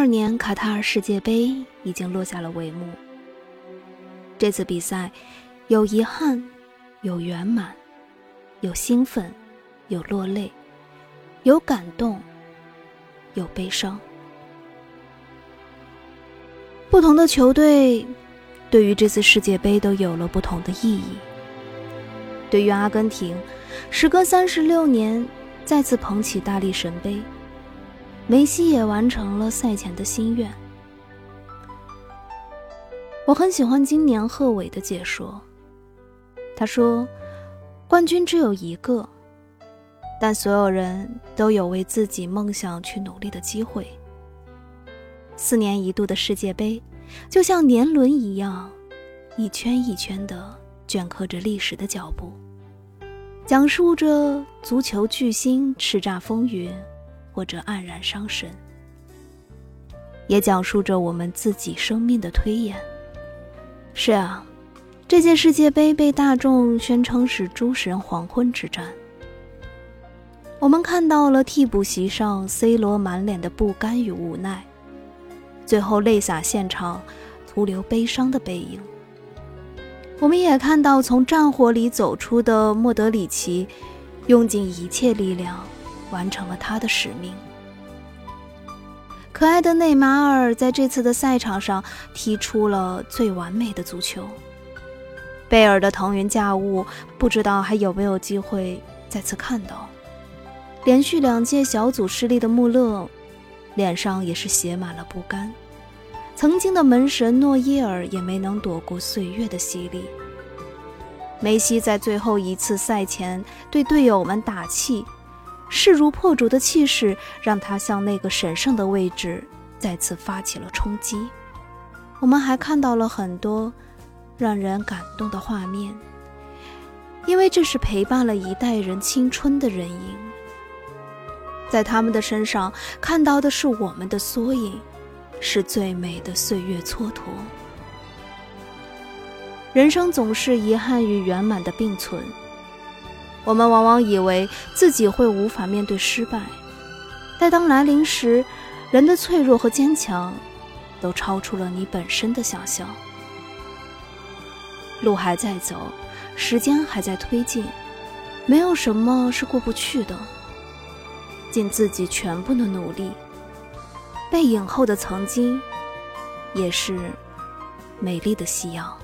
二年卡塔尔世界杯已经落下了帷幕。这次比赛有遗憾，有圆满，有兴奋，有落泪，有感动，有悲伤。不同的球队对于这次世界杯都有了不同的意义。对于阿根廷，时隔三十六年再次捧起大力神杯，梅西也完成了赛前的心愿。我很喜欢今年贺炜的解说，他说：“冠军只有一个，但所有人都有为自己梦想去努力的机会。四年一度的世界杯，就像年轮一样，一圈一圈的。”镌刻着历史的脚步，讲述着足球巨星叱咤风云，或者黯然伤神，也讲述着我们自己生命的推演。是啊，这届世界杯被大众宣称是“诸神黄昏之战”。我们看到了替补席上 C 罗满脸的不甘与无奈，最后泪洒现场，徒留悲伤的背影。我们也看到从战火里走出的莫德里奇，用尽一切力量完成了他的使命。可爱的内马尔在这次的赛场上踢出了最完美的足球。贝尔的腾云驾雾，不知道还有没有机会再次看到。连续两届小组失利的穆勒，脸上也是写满了不甘。曾经的门神诺伊尔也没能躲过岁月的洗礼。梅西在最后一次赛前对队友们打气，势如破竹的气势让他向那个神圣的位置再次发起了冲击。我们还看到了很多让人感动的画面，因为这是陪伴了一代人青春的人影，在他们的身上看到的是我们的缩影。是最美的岁月蹉跎。人生总是遗憾与圆满的并存。我们往往以为自己会无法面对失败，但当来临时，人的脆弱和坚强，都超出了你本身的想象。路还在走，时间还在推进，没有什么是过不去的。尽自己全部的努力。背影后的曾经，也是美丽的夕阳。